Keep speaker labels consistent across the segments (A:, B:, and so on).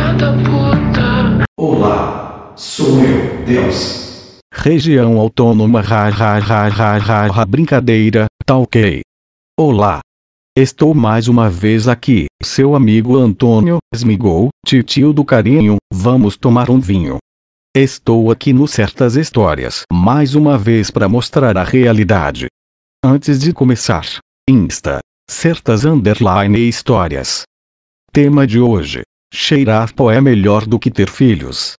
A: filha da puta.
B: Olá, sou eu, Deus.
C: Região autônoma ha ha ha ha ha ha brincadeira, tá ok. Olá. Estou mais uma vez aqui, seu amigo Antônio Smigol, titio do carinho, vamos tomar um vinho. Estou aqui no Certas Histórias, mais uma vez para mostrar a realidade. Antes de começar, Insta, Certas Underline Histórias. Tema de hoje: Cheirar pó é melhor do que ter filhos.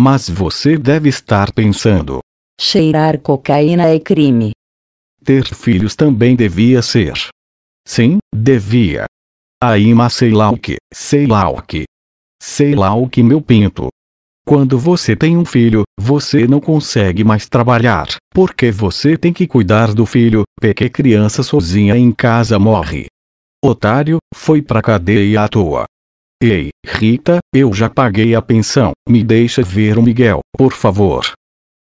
C: Mas você deve estar pensando:
D: Cheirar cocaína é crime.
C: ter filhos também devia ser. Sim, devia. Aí mas sei lá o que, sei lá o que. Sei lá o que meu pinto. Quando você tem um filho, você não consegue mais trabalhar, porque você tem que cuidar do filho, porque criança sozinha em casa morre. Otário, foi pra cadeia à toa. Ei, Rita, eu já paguei a pensão, me deixa ver o Miguel, por favor.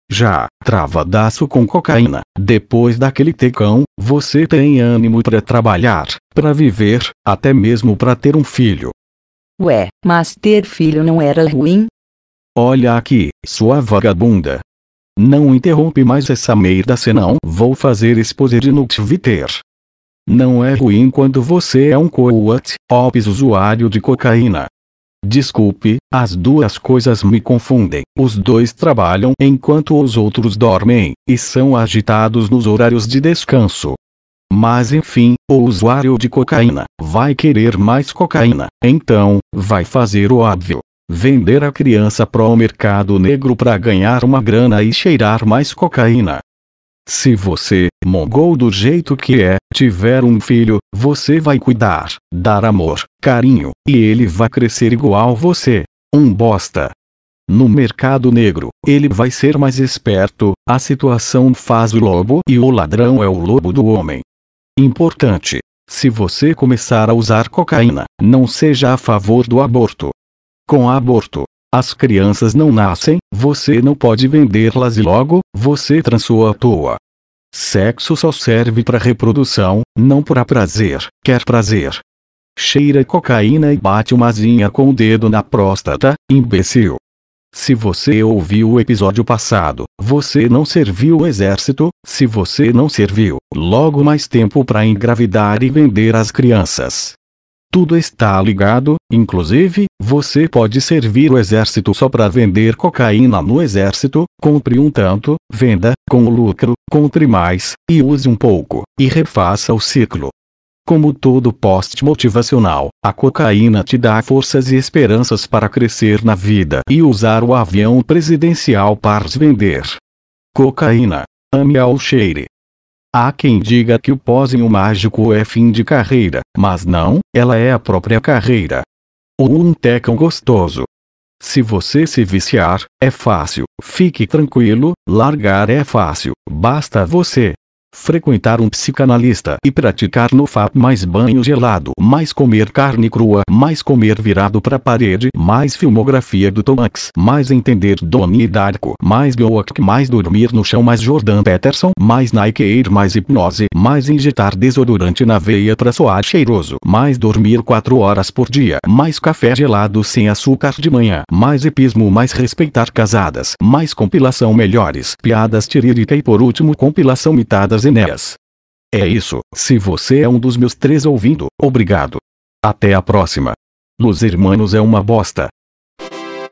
C: Já, travadaço com cocaína, depois daquele tecão, você tem ânimo para trabalhar, para viver, até mesmo para ter um filho.
D: Ué, mas ter filho não era ruim?
C: Olha aqui, sua vagabunda. Não interrompe mais essa merda senão vou fazer exposer no Twitter. Não é ruim quando você é um coat, ops usuário de cocaína. Desculpe, as duas coisas me confundem. Os dois trabalham enquanto os outros dormem, e são agitados nos horários de descanso. Mas enfim, o usuário de cocaína vai querer mais cocaína, então, vai fazer o óbvio. Vender a criança pro mercado negro para ganhar uma grana e cheirar mais cocaína. Se você, mongol do jeito que é, tiver um filho, você vai cuidar, dar amor, carinho, e ele vai crescer igual você. Um bosta. No mercado negro, ele vai ser mais esperto, a situação faz o lobo e o ladrão é o lobo do homem. Importante. Se você começar a usar cocaína, não seja a favor do aborto. Com aborto, as crianças não nascem, você não pode vendê-las e logo, você transou à toa. Sexo só serve para reprodução, não para prazer, quer prazer. Cheira cocaína e bate uma zinha com o dedo na próstata, imbecil. Se você ouviu o episódio passado, você não serviu o exército, se você não serviu, logo mais tempo para engravidar e vender as crianças. Tudo está ligado, inclusive, você pode servir o exército só para vender cocaína no exército, compre um tanto, venda, com lucro, compre mais, e use um pouco, e refaça o ciclo. Como todo post motivacional, a cocaína te dá forças e esperanças para crescer na vida e usar o avião presidencial para vender. Cocaína. Ame ao cheire. Há quem diga que o pósimo mágico é fim de carreira, mas não, ela é a própria carreira. Ou um tecão gostoso. Se você se viciar, é fácil, fique tranquilo, largar é fácil, basta você frequentar um psicanalista e praticar no FAP mais banho gelado, mais comer carne crua, mais comer virado pra parede, mais filmografia do Tomax, mais entender Donnie Darko, mais Goak, mais dormir no chão, mais Jordan Peterson, mais Nike Air, mais hipnose, mais injetar desodorante na veia pra soar cheiroso, mais dormir 4 horas por dia, mais café gelado sem açúcar de manhã, mais hipismo, mais respeitar casadas, mais compilação melhores, piadas tirírica e por último compilação mitadas Enéas. É isso, se você é um dos meus três ouvindo, obrigado. Até a próxima. Los Hermanos é uma bosta.